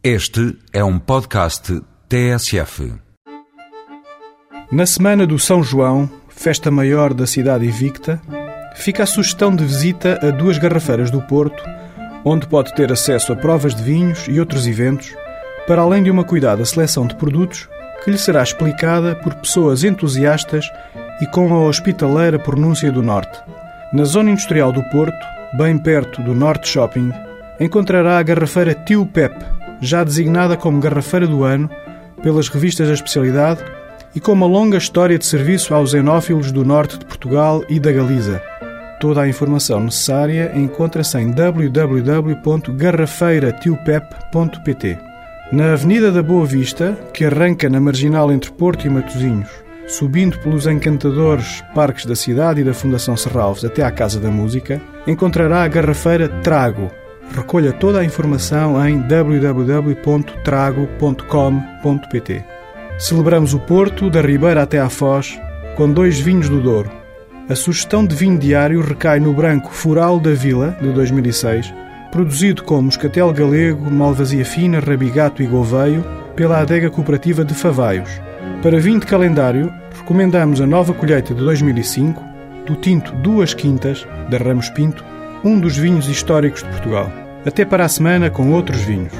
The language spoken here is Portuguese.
Este é um podcast TSF. Na semana do São João, festa maior da cidade invicta, fica a sugestão de visita a duas garrafeiras do Porto, onde pode ter acesso a provas de vinhos e outros eventos, para além de uma cuidada seleção de produtos que lhe será explicada por pessoas entusiastas e com a hospitaleira pronúncia do Norte. Na zona industrial do Porto, bem perto do Norte Shopping, encontrará a garrafeira Tio Pep, já designada como Garrafeira do Ano pelas revistas da especialidade e com uma longa história de serviço aos xenófilos do norte de Portugal e da Galiza. Toda a informação necessária encontra-se em www.garrafeiratiopep.pt. Na Avenida da Boa Vista, que arranca na marginal entre Porto e Matosinhos, subindo pelos encantadores parques da cidade e da Fundação Serralves até à Casa da Música, encontrará a garrafeira Trago, Recolha toda a informação em www.trago.com.pt. Celebramos o Porto, da Ribeira até à Foz, com dois vinhos do Douro. A sugestão de vinho diário recai no branco Fural da Vila, de 2006, produzido com moscatel galego, malvasia fina, rabigato e gouveio, pela adega cooperativa de Favaios. Para vinho de calendário, recomendamos a nova colheita de 2005, do tinto Duas Quintas, da Ramos Pinto, um dos vinhos históricos de Portugal. Até para a semana com outros vinhos.